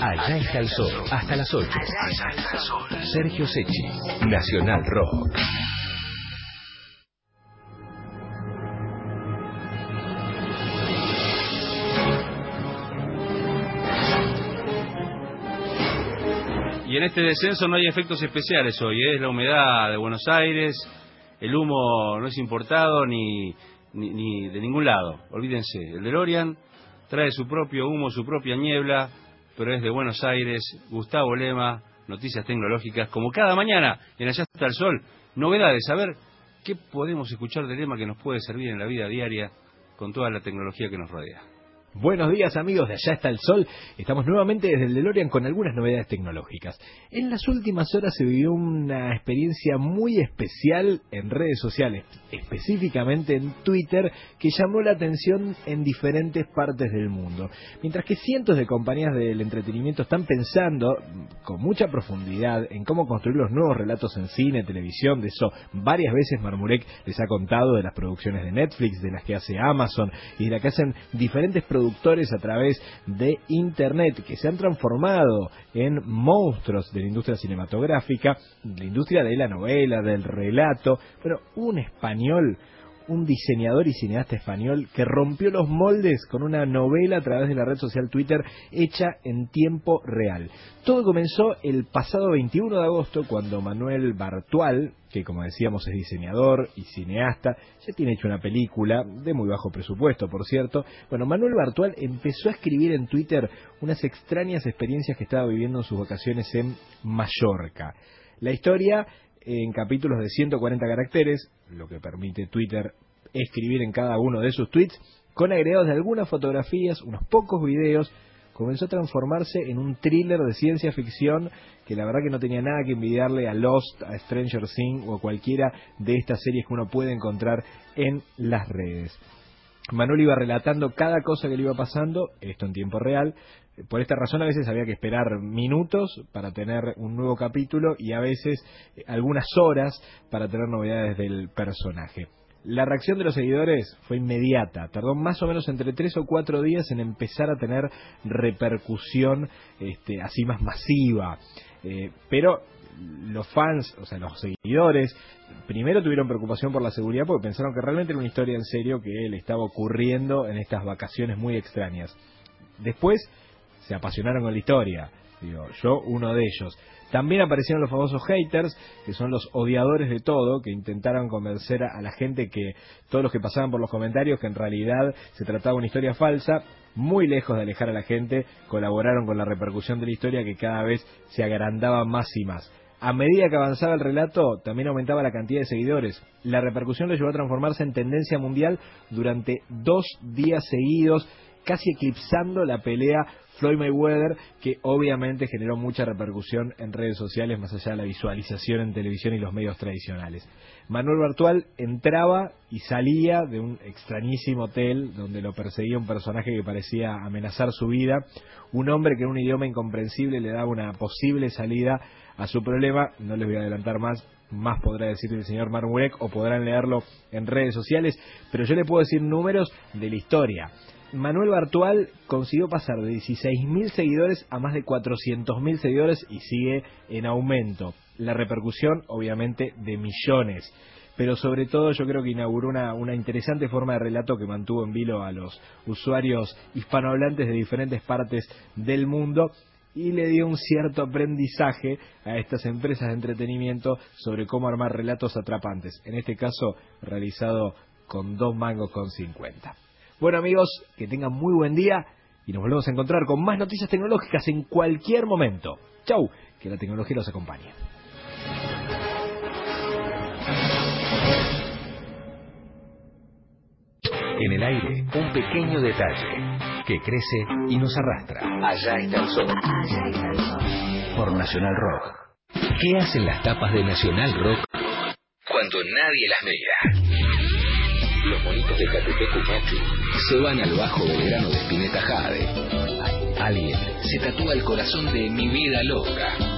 Allá está el sol, hasta las 8. Sergio Sechi, Nacional Rock. Y en este descenso no hay efectos especiales hoy, ¿eh? es la humedad de Buenos Aires, el humo no es importado ni, ni, ni de ningún lado. Olvídense, el DeLorean trae su propio humo, su propia niebla, pero es de Buenos Aires, Gustavo Lema, Noticias Tecnológicas, como cada mañana en Allá está el Sol, novedades, a ver qué podemos escuchar de Lema que nos puede servir en la vida diaria con toda la tecnología que nos rodea. Buenos días amigos de Allá está el Sol. Estamos nuevamente desde el DeLorean con algunas novedades tecnológicas. En las últimas horas se vivió una experiencia muy especial en redes sociales, específicamente en Twitter, que llamó la atención en diferentes partes del mundo. Mientras que cientos de compañías del entretenimiento están pensando con mucha profundidad en cómo construir los nuevos relatos en cine, televisión, de eso varias veces Marmurek les ha contado de las producciones de Netflix, de las que hace Amazon y de las que hacen diferentes producciones productores a través de Internet que se han transformado en monstruos de la industria cinematográfica, la industria de la novela, del relato. Bueno, un español un diseñador y cineasta español que rompió los moldes con una novela a través de la red social Twitter hecha en tiempo real. Todo comenzó el pasado 21 de agosto cuando Manuel Bartual, que como decíamos es diseñador y cineasta, ya tiene hecho una película de muy bajo presupuesto, por cierto. Bueno, Manuel Bartual empezó a escribir en Twitter unas extrañas experiencias que estaba viviendo en sus vacaciones en Mallorca. La historia en capítulos de 140 caracteres, lo que permite Twitter escribir en cada uno de sus tweets, con agregados de algunas fotografías, unos pocos videos, comenzó a transformarse en un thriller de ciencia ficción que la verdad que no tenía nada que envidiarle a Lost, a Stranger Things o a cualquiera de estas series que uno puede encontrar en las redes. Manuel iba relatando cada cosa que le iba pasando, esto en tiempo real. Por esta razón a veces había que esperar minutos para tener un nuevo capítulo y a veces eh, algunas horas para tener novedades del personaje. La reacción de los seguidores fue inmediata, tardó más o menos entre tres o cuatro días en empezar a tener repercusión este, así más masiva. Eh, pero los fans, o sea, los seguidores, primero tuvieron preocupación por la seguridad porque pensaron que realmente era una historia en serio que le estaba ocurriendo en estas vacaciones muy extrañas. Después se apasionaron con la historia, digo, yo uno de ellos. También aparecieron los famosos haters, que son los odiadores de todo, que intentaron convencer a la gente que todos los que pasaban por los comentarios que en realidad se trataba de una historia falsa, muy lejos de alejar a la gente, colaboraron con la repercusión de la historia que cada vez se agrandaba más y más. A medida que avanzaba el relato, también aumentaba la cantidad de seguidores. La repercusión lo llevó a transformarse en tendencia mundial durante dos días seguidos, casi eclipsando la pelea Floyd Mayweather, que obviamente generó mucha repercusión en redes sociales, más allá de la visualización en televisión y los medios tradicionales. Manuel Bartual entraba y salía de un extrañísimo hotel donde lo perseguía un personaje que parecía amenazar su vida, un hombre que en un idioma incomprensible le daba una posible salida a su problema, no les voy a adelantar más, más podrá decir el señor Marmurek o podrán leerlo en redes sociales, pero yo le puedo decir números de la historia. Manuel Bartual consiguió pasar de 16.000 seguidores a más de 400.000 seguidores y sigue en aumento. La repercusión, obviamente, de millones. Pero sobre todo yo creo que inauguró una, una interesante forma de relato que mantuvo en vilo a los usuarios hispanohablantes de diferentes partes del mundo y le dio un cierto aprendizaje a estas empresas de entretenimiento sobre cómo armar relatos atrapantes. En este caso, realizado con dos mangos con 50. Bueno amigos, que tengan muy buen día y nos volvemos a encontrar con más noticias tecnológicas en cualquier momento. Chau, que la tecnología los acompañe. En el aire, un pequeño detalle. que crece y nos arrastra. Allá está el sol. Allá está el sol. Por Nacional Rock. ¿Qué hacen las tapas de Nacional Rock cuando nadie las mira? Los monitos de Catepeco Machu se van al bajo grano de Spinetta Jade. Alguien se tatúa el corazón de mi vida loca.